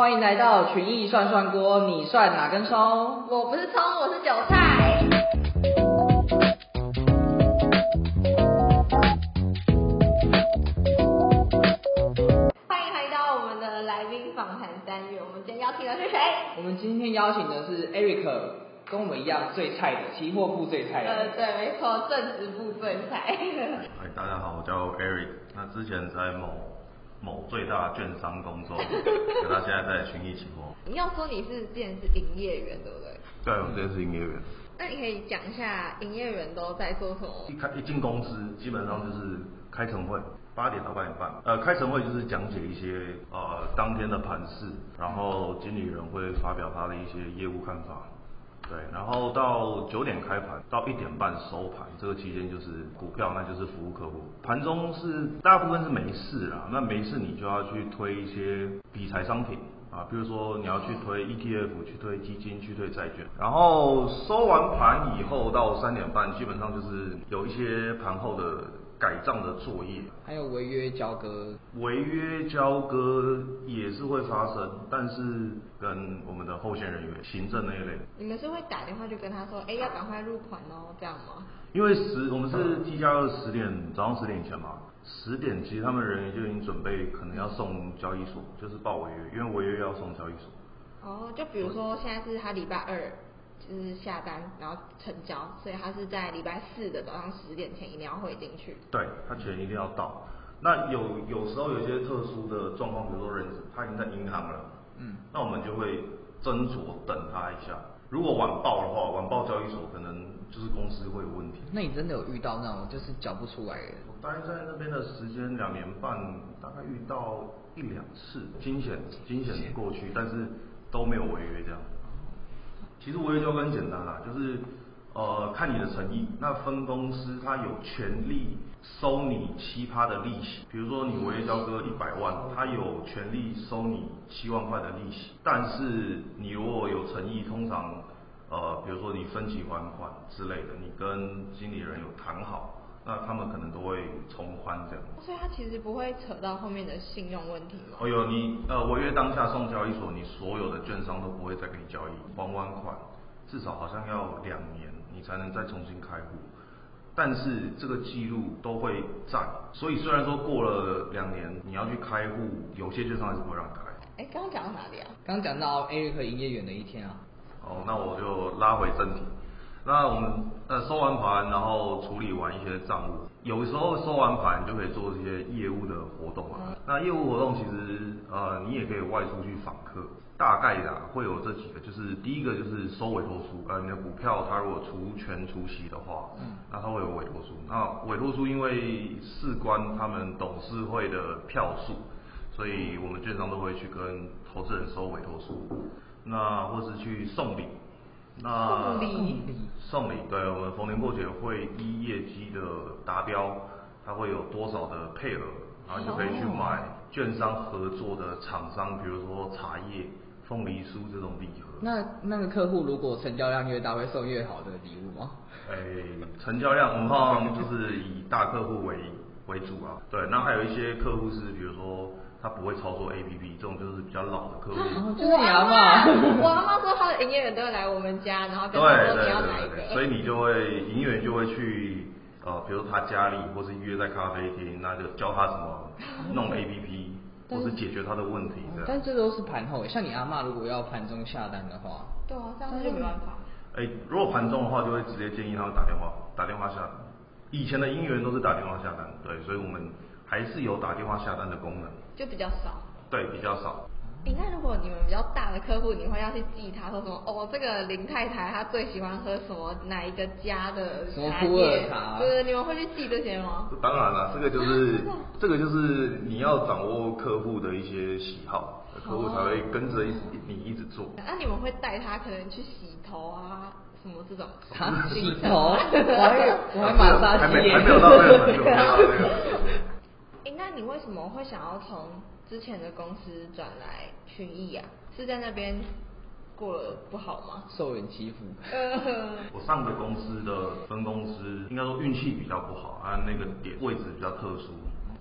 欢迎来到群艺涮涮锅，你涮哪根葱？我不是葱，我是韭菜。欢迎来到我们的来宾访谈单元。我们今天邀请的是谁？我们今天邀请的是 Eric，跟我们一样最菜的，期货部最菜呃，的。对，没错，正职部最菜。嗨，大家好，我叫 Eric。那之前在某某最大券商工作，可他现在在群益期货。你要说你是之前是营业员，对不对？对，我之前是营业员。那你可以讲一下营业员都在做什么？一开一进公司，基本上就是开晨会，八点到八点半。呃，开晨会就是讲解一些呃当天的盘势，然后经理人会发表他的一些业务看法。对，然后到九点开盘，到一点半收盘，这个期间就是股票，那就是服务客户。盘中是大部分是没事啦，那没事你就要去推一些理财商品啊，比如说你要去推 ETF，去推基金，去推债券。然后收完盘以后到三点半，基本上就是有一些盘后的改账的作业。还有违约交割，违约交割也是会发生，但是跟我们的后线人员、行政那一类，你们是会打电话就跟他说，哎，要赶快入款哦，这样吗？因为十我们是 T 加二十点早上十点以前嘛，十点其实他们人员就已经准备可能要送交易所，就是报违约，因为违约要送交易所。哦，就比如说现在是他礼拜二就是下单，然后成交，所以他是在礼拜四的早上十点前一定要汇进去。对，他钱一定要到。那有有时候有一些特殊的状况，比如说人他已经在银行了，嗯，那我们就会斟酌等他一下。如果晚报的话，晚报交易所可能就是公司会有问题。那你真的有遇到那种就是缴不出来的？我待在那边的时间两年半，大概遇到一两次惊险惊险过去，但是都没有。其实违约就很简单啦，就是呃看你的诚意。那分公司他有权利收你七葩的利息，比如说你违约交割一百万，他有权利收你七万块的利息。但是你如果有诚意，通常呃比如说你分期还款之类的，你跟经理人有谈好。那他们可能都会从宽这样。所以他其实不会扯到后面的信用问题吗？哦有你呃违约当下送交易所，你所有的券商都不会再给你交易，还完款至少好像要两年，你才能再重新开户。但是这个记录都会在，所以虽然说过了两年你要去开户，有些券商还是不会让你开。哎，刚刚讲到哪里啊？刚讲到 Eric 营业员的一天啊，哦，那我就拉回正题。那我们呃收完盘，然后处理完一些账务，有时候收完盘就可以做一些业务的活动啊。那业务活动其实呃你也可以外出去访客，大概的、啊、会有这几个，就是第一个就是收委托书，呃你的股票它如果除权除息的话，嗯，那它会有委托书。那委托书因为事关他们董事会的票数，所以我们券商都会去跟投资人收委托书，那或是去送礼。那送礼送礼，对我们逢年过节会依业绩的达标，它会有多少的配额，然后你就可以去买券商合作的厂商，比如说茶叶、凤梨酥这种礼盒。那那个客户如果成交量越大，会送越好的礼物吗？哎，成交量我们通常就是以大客户为为主啊。对，那还有一些客户是，比如说他不会操作 APP，这种就是比较老的客户。哦，就是你阿妈。我阿妈说她的营业员都会来我们家，然后对跟她说对你要哪一个。对对，所以你就会营业员就会去呃，比如说他家里，或是约在咖啡厅，那就教他怎么弄 APP，或是解决他的问题这样。但这都是盘后，像你阿妈如果要盘中下单的话，对啊，这样子就没办法。哎，如果盘中的话，就会直接建议他们打电话，打电话下单。以前的营业员都是打电话下单，对，所以我们还是有打电话下单的功能，就比较少。对，比较少。诶，那如果你们比较大的客户，你会要去记他说什么？哦，这个林太太她最喜欢喝什么哪一个家的什么普茶叶洱？茶对，你们会去记这些吗？当然了，这个就是这个就是你要掌握客户的一些喜好，客户才会跟着一你一直做。那你们会带他可能去洗头啊，什么这种？啊，洗头，我吗还我还马杀还鸡还没有到那个程度，还没有到你为什么会想要从之前的公司转来群艺啊？是在那边过得不好吗？受人欺负。呃，我上个公司的分公司，应该说运气比较不好，啊，那个点位置比较特殊，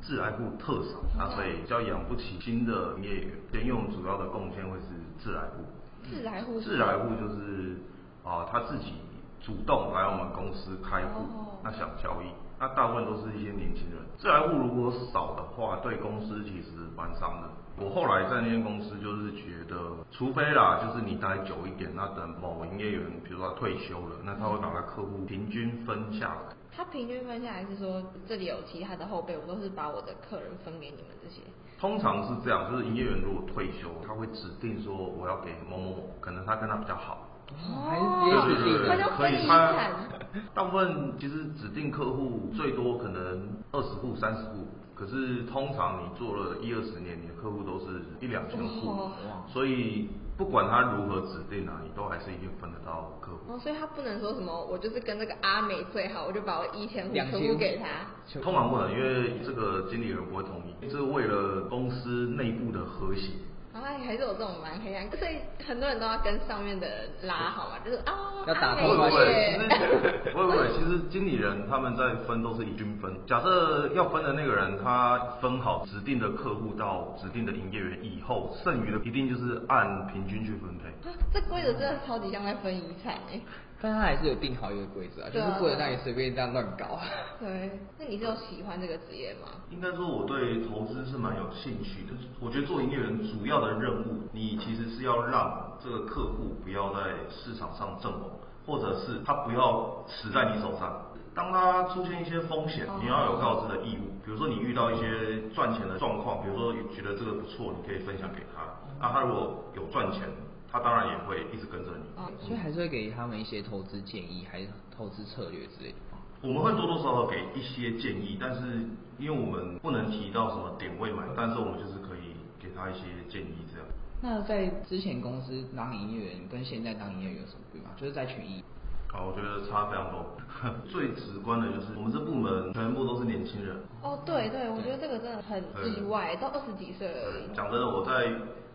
致癌户特少，那所以比较养不起新的营业员，因为我们主要的贡献会是致癌户。致癌户是致癌户就是啊、他自己主动来我们公司开户，哦那想交易，那大部分都是一些年轻人。致癌户如果少的话，对公司其实蛮伤的。我后来在那间公司就是觉得，除非啦，就是你待久一点，那等某营业员，比如说他退休了，那他会把他客户平均分下来。他平均分下来是说，这里有其他的后辈，我都是把我的客人分给你们这些。通常是这样，就是营业员如果退休，他会指定说我要给某某某，可能他跟他比较好，哦还是直接指定的。他就分遗可以他。大部分其实指定客户最多可能二十户、三十户，可是通常你做了一二十年，你的客户都是一两千户哇，所以不管他如何指定啊，你都还是一定分得到客户。哦，所以他不能说什么，我就是跟这个阿美最好，我就把我一千户全两千部给他。通常不能，因为这个经理人不会同意，这是为了公司内部的和谐。然后还是有这种蛮黑暗，所以很多人都要跟上面的人拉好嘛，就是啊，要打阿美不会不会，其耶实不会，其实经理人他们在分都是以均分。假设要分的那个人，他分好指定的客户到指定的营业员以后，剩余的一定就是按平均去分配。啊这规则真的超级像在分遗产哎。但他还是有定好一个规则啊，就是不能让你随便这样乱搞。对，那你是有喜欢这个职业吗？应该说我对投资是蛮有兴趣的。我觉得做营业员主要的任务，你其实是要让这个客户不要在市场上阵亡，或者是他不要死在你手上。当他出现一些风险，你要有告知的义务。比如说你遇到一些赚钱的状况，比如说觉得这个不错，你可以分享给他。那他如果有赚钱，他当然也会一直跟着你。哦所以还是会给他们一些投资建议，还是投资策略之类的。我们会多多少少给一些建议，但是因为我们不能提到什么点位买，但是我们就是可以给他一些建议这样。那在之前公司当营业员跟现在当营业员有什么不一样？就是在权益。好，我觉得差非常多。最直观的就是我们这部门全部都是年轻人。哦，对对，我觉得这个真的很意外，都二十几岁而已。讲真的，我在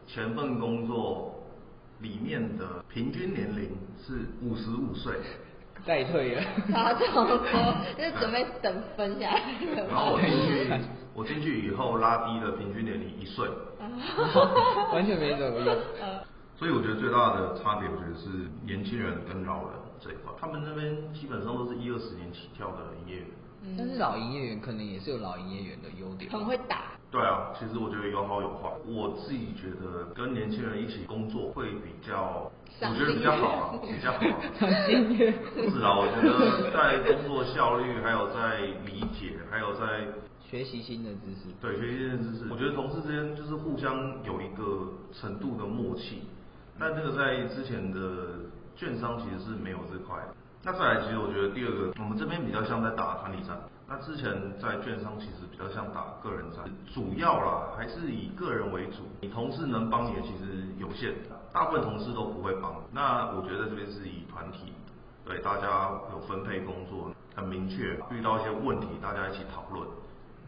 前份工作里面的平均年龄是五十五岁，代退了。他这样说，就是准备等分下来。然后我进去，我进去以后拉低了平均年龄一岁。完全没怎么用。呃，所以我觉得最大的差别，我觉得是年轻人跟老人这一块，他们那边基本上都是一二十年起跳的营业员。但是老营业员可能也是有老营业员的优点。很会打。对啊，其实我觉得有好有坏。我自己觉得跟年轻人一起工作会比较，我觉得比较好啊，比较好是啊，我觉得在工作效率，还有在理解，还有在学习新的知识。对学习新的知识，我觉得同事之间就是互相有一个程度的默契。但这个在之前的券商其实是没有这块的。那再来，其实我觉得第二个，我们这边比较像在打团体战。那之前在券商其实比较像打个人战，主要啦还是以个人为主。你同事能帮你的其实有限，大部分同事都不会帮。那我觉得这边是以团体，对大家有分配工作很明确，遇到一些问题大家一起讨论。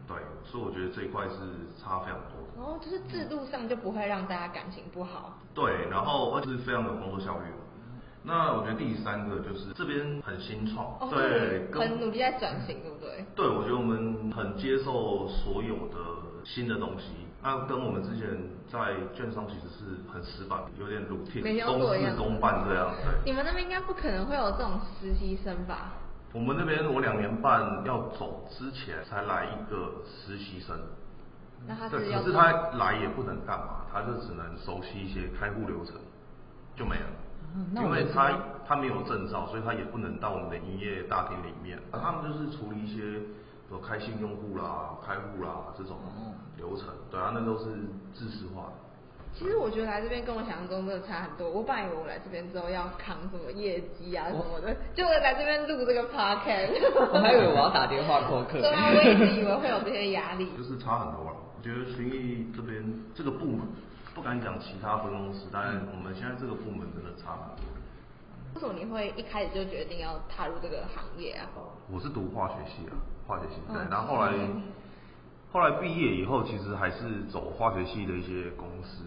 对，所以我觉得这一块是差非常多的。然后就是制度上就不会让大家感情不好。对，然后而且是非常有工作效率的。那我觉得第三个就是这边很新创，哦，对，很努力在转型，对不对？对，我觉得我们很接受所有的新的东西。那跟我们之前在券商其实是很死板，有点天都公事公办这样。对，你们那边应该不可能会有这种实习生吧？我们那边我两年半要走之前才来一个实习生。那他对，是要可是他来也不能干嘛，他就只能熟悉一些开户流程，就没了。因为他他没有证照，所以他也不能到我们的营业大厅里面。啊他们就是处理一些有开信用户啦、开户啦这种哦流程，对啊，那都是制式化的。其实我觉得来这边跟我想象中真的差很多。我本来以为我来这边之后要扛什么业绩啊什么的，就果来这边录这个 podcast。我还以为我要打电话扣客。对啊，我一直以为会有这些压力。就是差很多了。我觉得群益这边这个部门，不敢讲其他分公司，但是我们现在这个部门真的差很多。为什么你会一开始就决定要踏入这个行业啊？我是读化学系啊，化学系对，嗯然后后来后来毕业以后，其实还是走化学系的一些公司，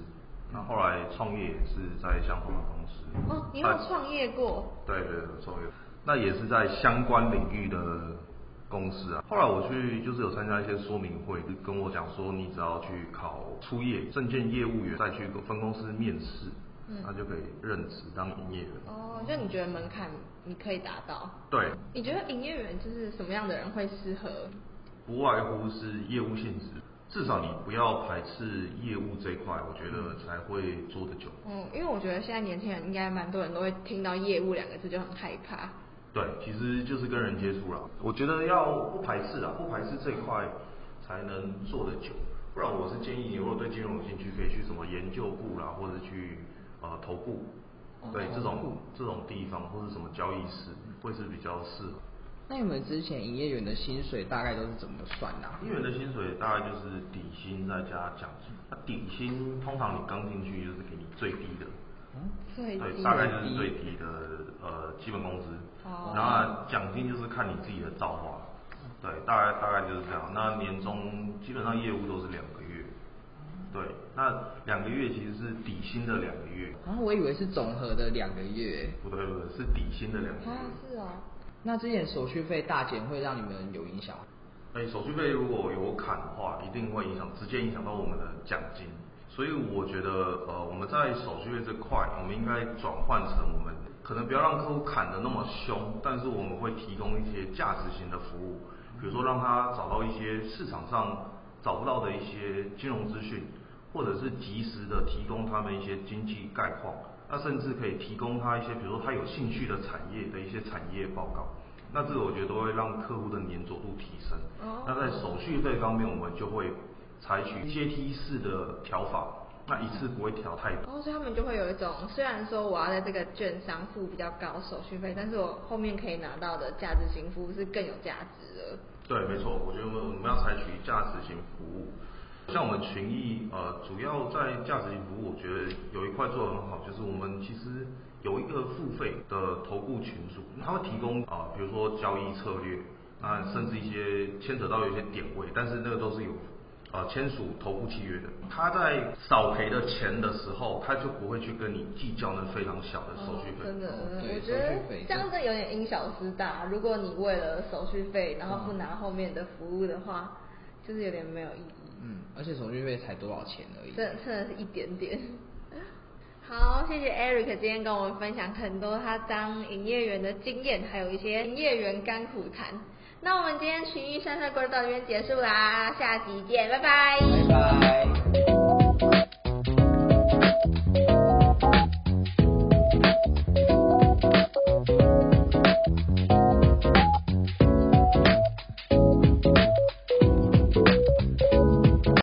那后来创业也是在相同的公司。哦，你有在创业过？对对对，创业，那也是在相关领域的公司啊。后来我去就是有参加一些说明会，就跟我讲说，你只要去考初业证券业务员，再去分公司面试，嗯那就可以任职当营业员。哦，就你觉得门槛你可以达到？对，你觉得营业员就是什么样的人会适合？不外乎是业务性质，至少你不要排斥业务这一块，我觉得才会做得久。嗯，因为我觉得现在年轻人应该蛮多人都会听到业务两个字就很害怕。对，其实就是跟人接触啦。我觉得要不排斥啊，不排斥这一块才能做得久。不然我是建议你，如果对金融有兴趣，可以去什么研究部啦，或者去呃投顾，对这种这种地方，或者什么交易室，会是比较适合。那你们之前营业员的薪水大概都是怎么算的、啊？营业员的薪水大概就是底薪再加奖金。那底薪通常你刚进去就是给你最低的，对，大概就是最低的呃基本工资。哦然后奖金就是看你自己的造化，对，大概大概就是这样。那年终基本上业务都是两个月，对，那两个月其实是底薪的两个月，啊，我以为是总和的两个月。不对不对，是底薪的两个啊月。，是哦。那之前手续费大减会让你们有影响吗？哎，手续费如果有砍的话，一定会影响，直接影响到我们的奖金。所以我觉得，呃，我们在手续费这块，我们应该转换成我们可能不要让客户砍得那么凶，但是我们会提供一些价值型的服务，比如说让他找到一些市场上找不到的一些金融资讯，或者是及时的提供他们一些经济概况，那甚至可以提供他一些，比如说他有兴趣的产业的一些产业报告。那这个我觉得都会让客户的粘着度提升。哦那在手续费方面，我们就会采取阶梯式的调法，那一次不会调太多。然后所以他们就会有一种，虽然说我要在这个券商付比较高手续费，但是我后面可以拿到的价值型服务是更有价值的。对，没错，我觉得我们我们要采取价值型服务。像我们群益，呃，主要在价值型服务，我觉得有一块做得很好，就是我们其实有一个付费的投顾群组，他会提供啊、呃比如说交易策略，那甚至一些牵扯到有一些点位，但是那个都是有呃签署投顾契约的。他在少赔的钱的时候，他就不会去跟你计较那非常小的手续费。哦真的，对我觉得这样子有点因小失大。如果你为了手续费，然后不拿后面的服务的话，就是有点没有意义。嗯，而且手续费才多少钱而已。真 的真的是一点点。好，谢谢 Eric 今天跟我们分享很多他当营业员的经验，还有一些营业员甘苦谈。那我们今天群益山帅哥到这边结束啦，下集见，拜拜。拜拜。